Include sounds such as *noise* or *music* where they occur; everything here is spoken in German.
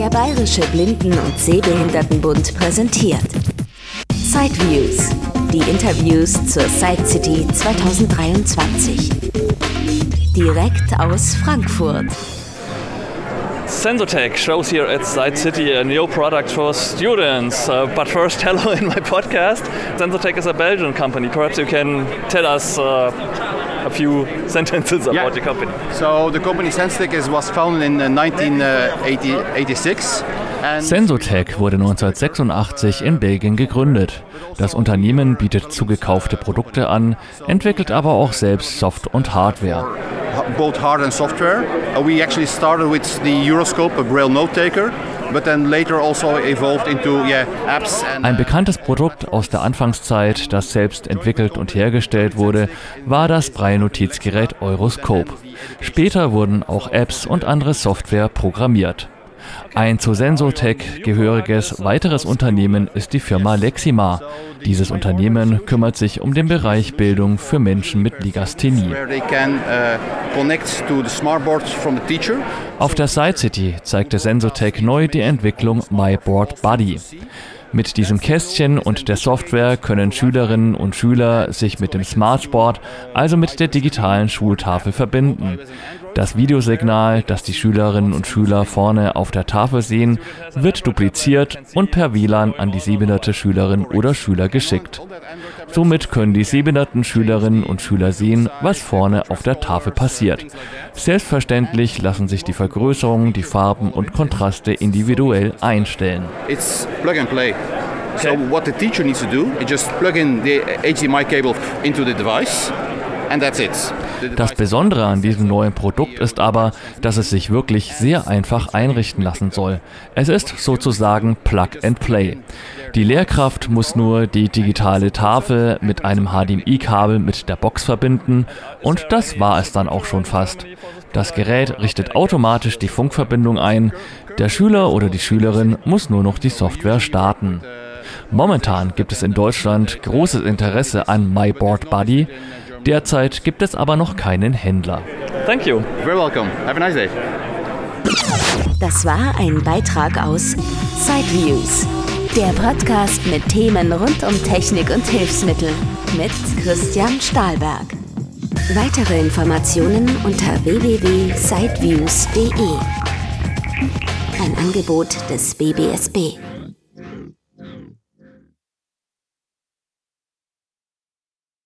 Der Bayerische Blinden- und Sehbehindertenbund präsentiert Sideviews, die Interviews zur Side City 2023. Direkt aus Frankfurt. Sensotech shows here at Side City a new product for students. Uh, but first, *laughs* hello in my podcast. Sensotech is a Belgian company. Perhaps you can tell us uh, a few *laughs* sentences about Yeah. the company. So the company Senstic is, was founded in uh, 1986. And Sensotech wurde 1986 in Belgien gegründet. Das Unternehmen bietet zugekaufte Produkte an, entwickelt aber auch selbst Soft- und Hardware. Both hard and software. Uh, we actually started with the Euroscope, a Braille note taker, but then later also evolved into yeah, apps Ein bekanntes Produkt aus der Anfangszeit, das selbst entwickelt und hergestellt wurde, war das Braille-Notizgerät Euroscope. Später wurden auch Apps und andere Software programmiert. Ein zu Sensotech gehöriges weiteres Unternehmen ist die Firma Lexima. Dieses Unternehmen kümmert sich um den Bereich Bildung für Menschen mit Legasthenie. uh. Auf der Side City zeigte Sensotech neu die Entwicklung My Board Buddy. Mit diesem Kästchen und der Software können Schülerinnen und Schüler sich mit dem Smartboard, also mit der digitalen Schultafel, verbinden. Das Videosignal, das die Schülerinnen und Schüler vorne auf der Tafel sehen, wird dupliziert und per WLAN an die sehbehinderte Schülerin oder Schüler geschickt. Somit können die sehbehinderten Schülerinnen und Schüler sehen, was vorne auf der Tafel passiert. Selbstverständlich lassen sich die Vergrößerung, die Farben und Kontraste individuell einstellen. It's plug and play. So what the teacher needs to do is just plug in the HDMI cable into the device Das Besondere an diesem neuen Produkt ist aber, dass es sich wirklich sehr einfach einrichten lassen soll. Es ist sozusagen Plug and Play. Die Lehrkraft muss nur die digitale Tafel mit einem HDMI-Kabel mit der Box verbinden und das war es dann auch schon fast. Das Gerät richtet automatisch die Funkverbindung ein. Der Schüler oder die Schülerin muss nur noch die Software starten. Momentan gibt es in Deutschland großes Interesse an My Board Buddy. Derzeit gibt es aber noch keinen Händler. Thank you. Very welcome. Have a nice day. Das war ein Beitrag aus Sideviews, der Podcast mit Themen rund um Technik und Hilfsmittel mit Christian Stahlberg. Weitere Informationen unter www.sideviews.de. Ein Angebot des BBSB.